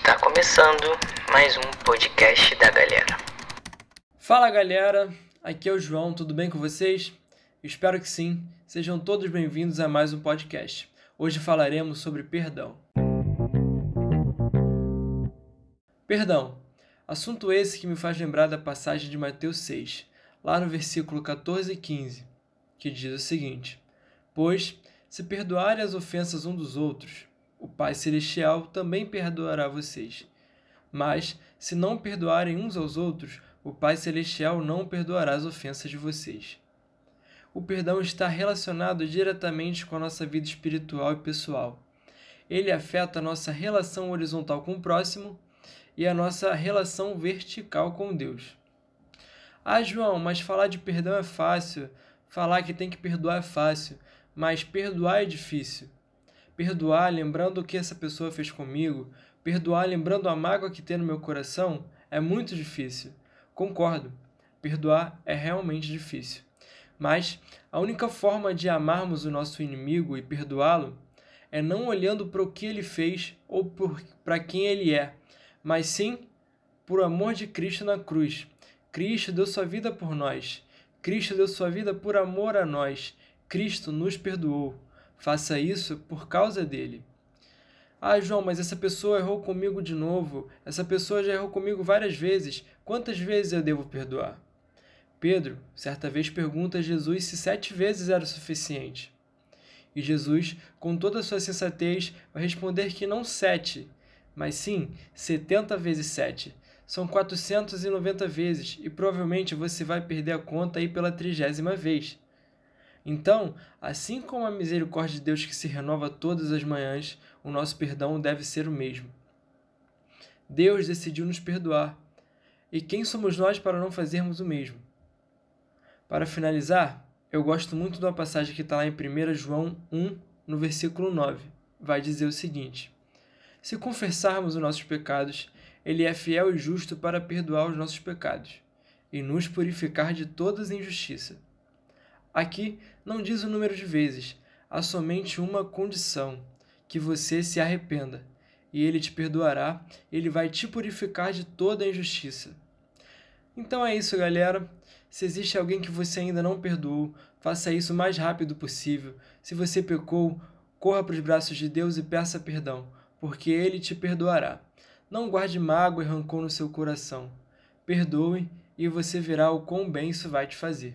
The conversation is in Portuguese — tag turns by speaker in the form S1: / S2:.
S1: Está começando mais um podcast da galera.
S2: Fala galera, aqui é o João, tudo bem com vocês? Espero que sim. Sejam todos bem-vindos a mais um podcast. Hoje falaremos sobre perdão. Perdão. Assunto esse que me faz lembrar da passagem de Mateus 6, lá no versículo 14 e 15, que diz o seguinte: Pois, se perdoarem as ofensas um dos outros, o Pai Celestial também perdoará vocês. Mas, se não perdoarem uns aos outros, o Pai Celestial não perdoará as ofensas de vocês. O perdão está relacionado diretamente com a nossa vida espiritual e pessoal. Ele afeta a nossa relação horizontal com o próximo e a nossa relação vertical com Deus. Ah, João, mas falar de perdão é fácil, falar que tem que perdoar é fácil, mas perdoar é difícil. Perdoar lembrando o que essa pessoa fez comigo, perdoar lembrando a mágoa que tem no meu coração, é muito difícil. Concordo, perdoar é realmente difícil. Mas a única forma de amarmos o nosso inimigo e perdoá-lo é não olhando para o que ele fez ou para quem ele é, mas sim por amor de Cristo na cruz. Cristo deu sua vida por nós. Cristo deu sua vida por amor a nós. Cristo nos perdoou. Faça isso por causa dele. Ah, João, mas essa pessoa errou comigo de novo. Essa pessoa já errou comigo várias vezes. Quantas vezes eu devo perdoar? Pedro, certa vez, pergunta a Jesus se sete vezes era o suficiente. E Jesus, com toda a sua sensatez, vai responder que não sete, mas sim setenta vezes sete. São 490 vezes e provavelmente você vai perder a conta aí pela trigésima vez. Então, assim como a misericórdia de Deus que se renova todas as manhãs, o nosso perdão deve ser o mesmo. Deus decidiu nos perdoar. E quem somos nós para não fazermos o mesmo? Para finalizar, eu gosto muito de uma passagem que está lá em 1 João 1, no versículo 9. Vai dizer o seguinte: Se confessarmos os nossos pecados, Ele é fiel e justo para perdoar os nossos pecados e nos purificar de toda injustiça. Aqui não diz o número de vezes, há somente uma condição: que você se arrependa, e ele te perdoará, ele vai te purificar de toda a injustiça. Então é isso, galera. Se existe alguém que você ainda não perdoou, faça isso o mais rápido possível. Se você pecou, corra para os braços de Deus e peça perdão, porque ele te perdoará. Não guarde mágoa e rancor no seu coração. Perdoe e você verá o quão bem isso vai te fazer.